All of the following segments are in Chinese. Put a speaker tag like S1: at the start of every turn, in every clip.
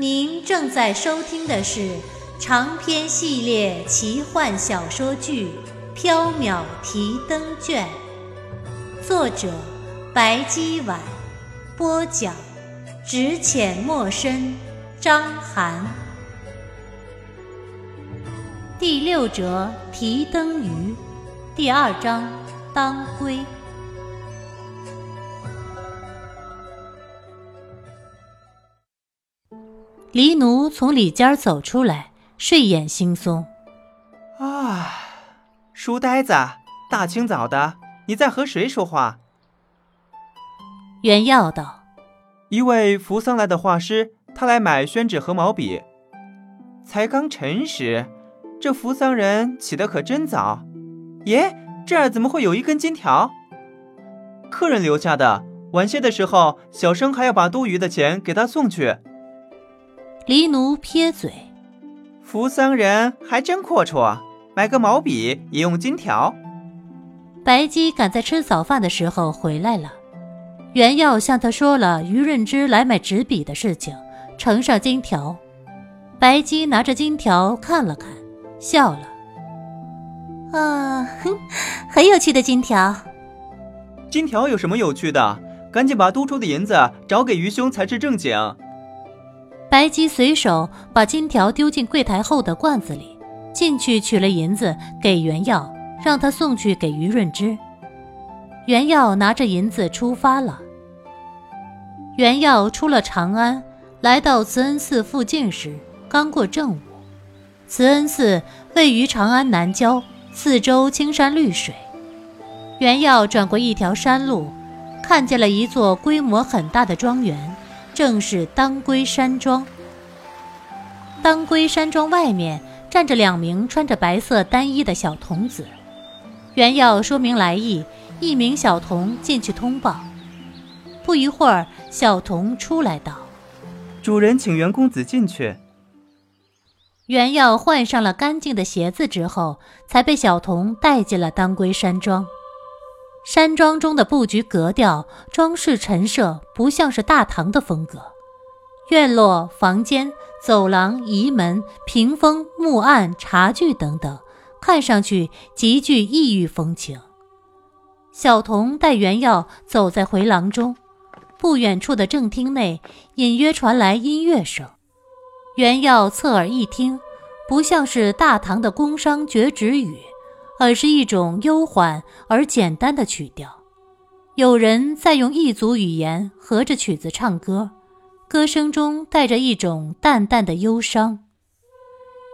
S1: 您正在收听的是长篇系列奇幻小说剧《缥缈提灯卷》，作者白姬婉，播讲只浅墨深，张涵。第六折提灯鱼，第二章当归。黎奴从里间走出来，睡眼惺忪。
S2: 啊，书呆子，大清早的，你在和谁说话？
S1: 袁耀道：“
S2: 一位扶桑来的画师，他来买宣纸和毛笔。才刚辰时，这扶桑人起得可真早。耶，这儿怎么会有一根金条？客人留下的。晚些的时候，小生还要把多余的钱给他送去。”
S1: 黎奴撇嘴：“
S2: 扶桑人还真阔绰，买个毛笔也用金条。”
S1: 白姬赶在吃早饭的时候回来了，袁耀向他说了于润之来买纸笔的事情，呈上金条。白姬拿着金条看了看，笑了：“啊，哼，很有趣的金条。
S2: 金条有什么有趣的？赶紧把多出的银子找给于兄才是正经。”
S1: 白姬随手把金条丢进柜台后的罐子里，进去取了银子给袁耀，让他送去给于润之。袁耀拿着银子出发了。袁耀出了长安，来到慈恩寺附近时，刚过正午。慈恩寺位于长安南郊，四周青山绿水。袁耀转过一条山路，看见了一座规模很大的庄园。正是当归山庄。当归山庄外面站着两名穿着白色单衣的小童子。袁耀说明来意，一名小童进去通报。不一会儿，小童出来道：“
S2: 主人请袁公子进去。”
S1: 袁耀换上了干净的鞋子之后，才被小童带进了当归山庄。山庄中的布局格调、装饰陈设，不像是大唐的风格。院落、房间、走廊、移门、屏风、木案、茶具等等，看上去极具异域风情。小童带袁耀走在回廊中，不远处的正厅内隐约传来音乐声。袁耀侧耳一听，不像是大唐的宫商角徵羽。而是一种悠缓而简单的曲调，有人在用异族语言合着曲子唱歌，歌声中带着一种淡淡的忧伤。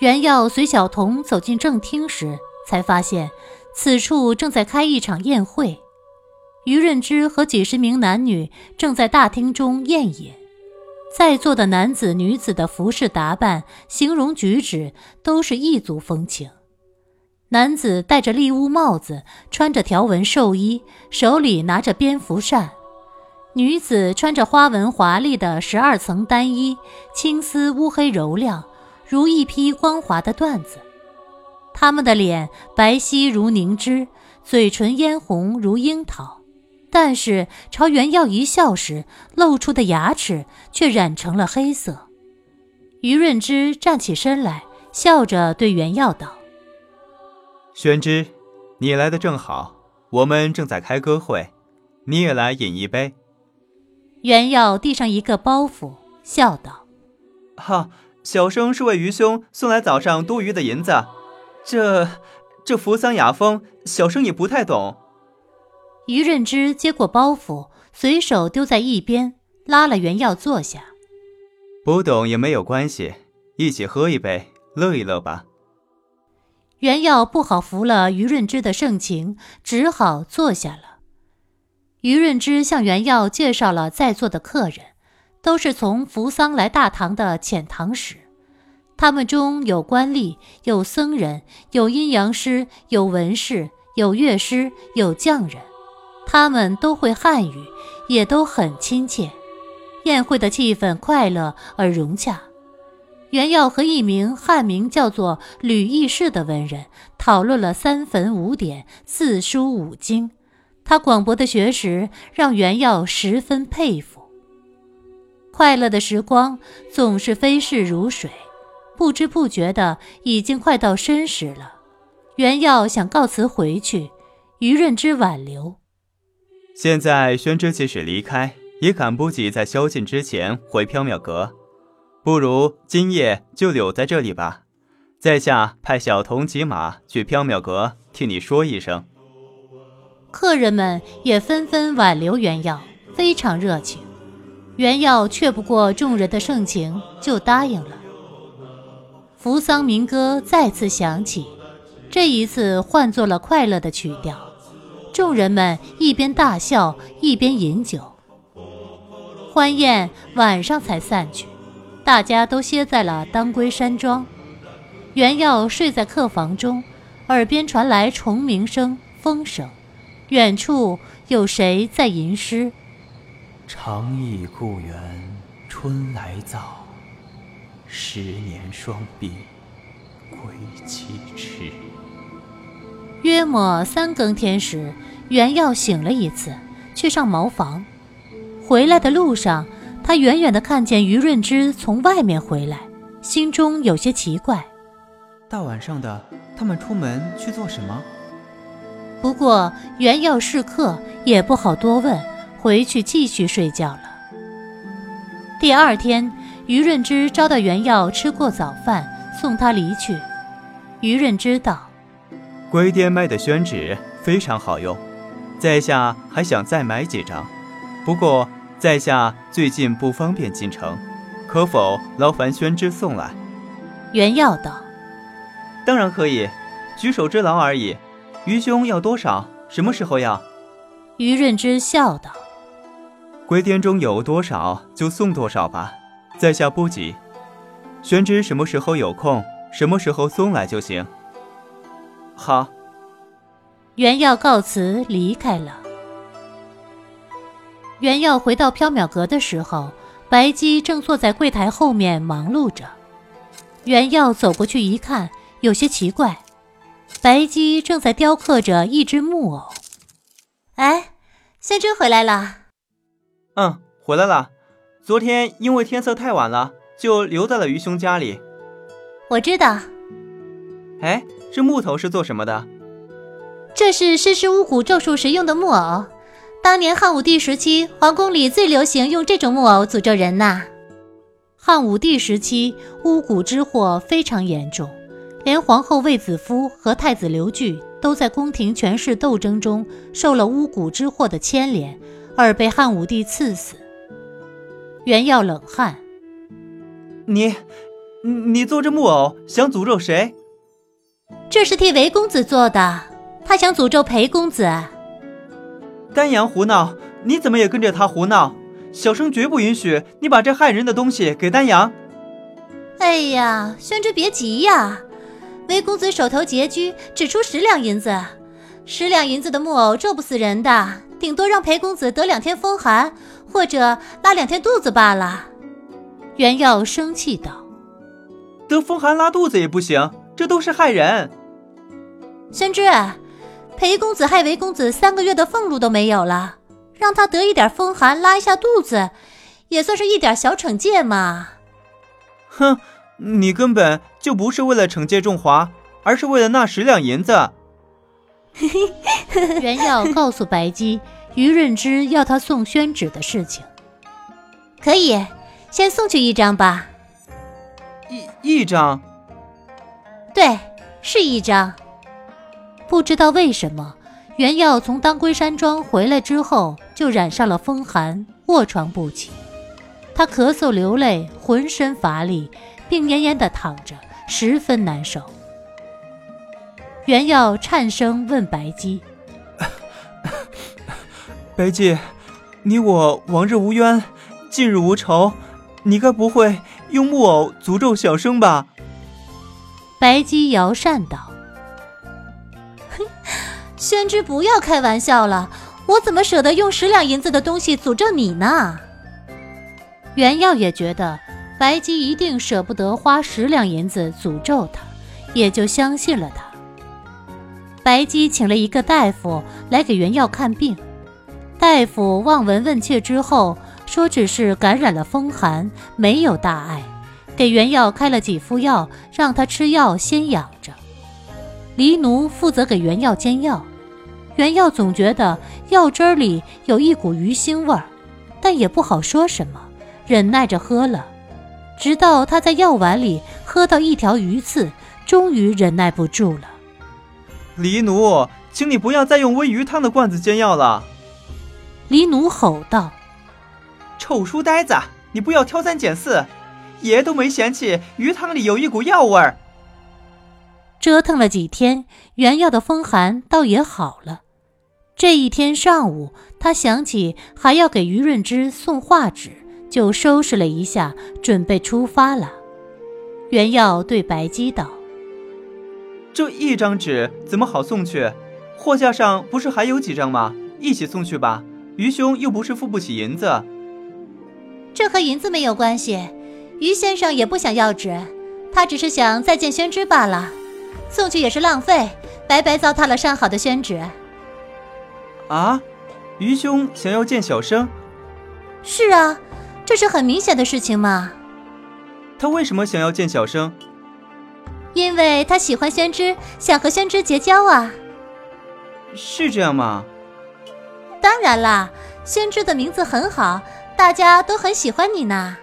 S1: 袁耀随小童走进正厅时，才发现此处正在开一场宴会，于润之和几十名男女正在大厅中宴饮，在座的男子女子的服饰打扮、形容举止都是异族风情。男子戴着笠乌帽子，穿着条纹寿衣，手里拿着蝙蝠扇；女子穿着花纹华丽的十二层单衣，青丝乌黑柔亮，如一匹光滑的缎子。他们的脸白皙如凝脂，嘴唇嫣红如樱桃，但是朝袁耀一笑时，露出的牙齿却染成了黑色。于润之站起身来，笑着对袁耀道。
S2: 宣之，你来的正好，我们正在开歌会，你也来饮一杯。
S1: 袁耀递上一个包袱，笑道：“
S2: 哈，小生是为余兄送来早上多余的银子，这这扶桑雅风，小生也不太懂。”
S1: 于润之接过包袱，随手丢在一边，拉了袁耀坐下。
S2: 不懂也没有关系，一起喝一杯，乐一乐吧。
S1: 袁耀不好服了于润之的盛情，只好坐下了。于润之向袁耀介绍了在座的客人，都是从扶桑来大唐的遣唐使。他们中有官吏，有僧人，有阴阳师，有文士，有乐师，有匠人。他们都会汉语，也都很亲切。宴会的气氛快乐而融洽。袁耀和一名汉名叫做吕义士的文人讨论了三坟五典、四书五经。他广博的学识让袁耀十分佩服。快乐的时光总是飞逝如水。不知不觉的，已经快到申时了。袁耀想告辞回去，于润之挽留。
S2: 现在宣之即使离开，也赶不及在宵禁之前回缥缈阁，不如今夜就留在这里吧。在下派小童骑马去缥缈阁替你说一声。
S1: 客人们也纷纷挽留袁耀，非常热情。袁耀却不过众人的盛情，就答应了。扶桑民歌再次响起，这一次换作了快乐的曲调。众人们一边大笑一边饮酒。欢宴晚上才散去，大家都歇在了当归山庄。袁耀睡在客房中，耳边传来虫鸣声、风声，远处有谁在吟诗？
S3: 长忆故园春来早。十年双鬓归期迟。
S1: 约莫三更天时，袁耀醒了一次，去上茅房。回来的路上，他远远的看见于润之从外面回来，心中有些奇怪。
S2: 大晚上的，他们出门去做什么？
S1: 不过原耀是客，也不好多问，回去继续睡觉了。第二天。于润之招待原耀吃过早饭，送他离去。于润之道：“
S2: 龟店卖的宣纸非常好用，在下还想再买几张。不过在下最近不方便进城，可否劳烦宣之送来？”
S1: 袁耀道：“
S2: 当然可以，举手之劳而已。愚兄要多少？什么时候要？”
S1: 于润之笑道：“
S2: 归天中有多少就送多少吧。”在下不急，宣之什么时候有空，什么时候送来就行。好。
S1: 袁耀告辞离开了。袁耀回到缥缈阁的时候，白姬正坐在柜台后面忙碌着。袁耀走过去一看，有些奇怪，白姬正在雕刻着一只木偶。
S4: 哎，宣之回来了。
S2: 嗯，回来了。昨天因为天色太晚了，就留在了愚兄家里。
S4: 我知道。
S2: 哎，这木头是做什么的？
S4: 这是施施巫蛊咒术时用的木偶。当年汉武帝时期，皇宫里最流行用这种木偶诅咒人呐。
S1: 汉武帝时期，巫蛊之祸非常严重，连皇后卫子夫和太子刘据都在宫廷权势斗争中受了巫蛊之祸的牵连，而被汉武帝赐死。袁耀冷汗，
S2: 你，你做这木偶想诅咒谁？
S4: 这是替韦公子做的，他想诅咒裴公子。
S2: 丹阳胡闹，你怎么也跟着他胡闹？小生绝不允许你把这害人的东西给丹阳。
S4: 哎呀，宣之别急呀，韦公子手头拮据，只出十两银子，十两银子的木偶咒不死人的，顶多让裴公子得两天风寒。或者拉两天肚子罢了，
S1: 袁耀生气道：“
S2: 得风寒拉肚子也不行，这都是害人。”
S4: 宣之，裴公子害韦公子三个月的俸禄都没有了，让他得一点风寒拉一下肚子，也算是一点小惩戒嘛。
S2: 哼，你根本就不是为了惩戒仲华，而是为了那十两银子。
S1: 袁耀告诉白姬。于润之要他送宣纸的事情，
S4: 可以先送去一张吧。
S2: 一一张，
S4: 对，是一张。
S1: 不知道为什么，袁耀从当归山庄回来之后就染上了风寒，卧床不起。他咳嗽流泪，浑身乏力，病恹恹地躺着，十分难受。袁耀颤声问白姬。
S2: 白姬，你我往日无冤，近日无仇，你该不会用木偶诅咒小生吧？
S1: 白姬摇扇道：“
S4: 哼，宣之不要开玩笑了，我怎么舍得用十两银子的东西诅咒你呢？”
S1: 袁耀也觉得白姬一定舍不得花十两银子诅咒他，也就相信了他。白姬请了一个大夫来给袁耀看病，大夫望闻问切之后说，只是感染了风寒，没有大碍，给袁耀开了几副药，让他吃药先养着。黎奴负责给袁耀煎药，袁耀总觉得药汁里有一股鱼腥味儿，但也不好说什么，忍耐着喝了，直到他在药碗里喝到一条鱼刺，终于忍耐不住了。
S2: 黎奴，请你不要再用煨鱼汤的罐子煎药了。”
S1: 黎奴吼道。
S2: “臭书呆子，你不要挑三拣四，爷都没嫌弃鱼汤里有一股药味儿。”
S1: 折腾了几天，原药的风寒倒也好了。这一天上午，他想起还要给于润之送画纸，就收拾了一下，准备出发了。袁耀对白姬道。
S2: 这一张纸怎么好送去？货架上不是还有几张吗？一起送去吧。于兄又不是付不起银子。
S4: 这和银子没有关系。于先生也不想要纸，他只是想再见宣之罢了。送去也是浪费，白白糟蹋了上好的宣纸。
S2: 啊，愚兄想要见小生？
S4: 是啊，这是很明显的事情嘛。
S2: 他为什么想要见小生？
S4: 因为他喜欢宣之，想和宣之结交啊。
S2: 是这样吗？
S4: 当然啦，宣之的名字很好，大家都很喜欢你呢。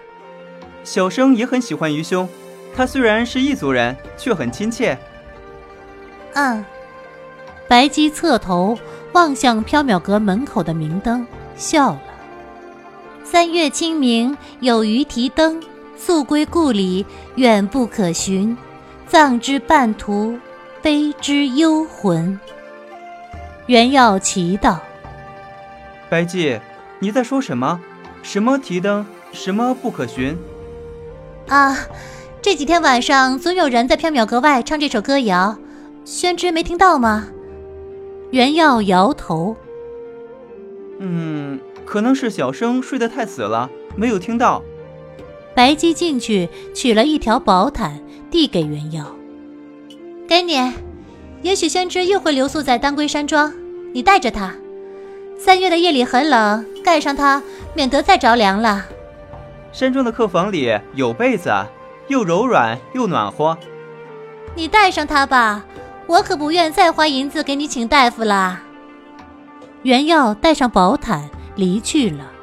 S2: 小生也很喜欢愚兄，他虽然是异族人，却很亲切。
S4: 嗯。
S1: 白姬侧头望向缥缈阁门口的明灯，笑了。
S4: 三月清明，有鱼提灯，宿归故里，远不可寻。葬之半途，悲之幽魂。
S1: 袁耀奇道：“
S2: 白姬，你在说什么？什么提灯？什么不可寻？”
S4: 啊，这几天晚上总有人在缥缈阁外唱这首歌谣，宣之没听到吗？
S1: 袁耀摇头：“
S2: 嗯，可能是小生睡得太死了，没有听到。”
S1: 白姬进去取了一条薄毯。递给袁耀，
S4: 给你。也许宣之又会留宿在当归山庄，你带着他。三月的夜里很冷，盖上它，免得再着凉了。
S2: 山庄的客房里有被子，又柔软又暖和。
S4: 你带上它吧，我可不愿再花银子给你请大夫了。
S1: 原耀带上宝毯离去了。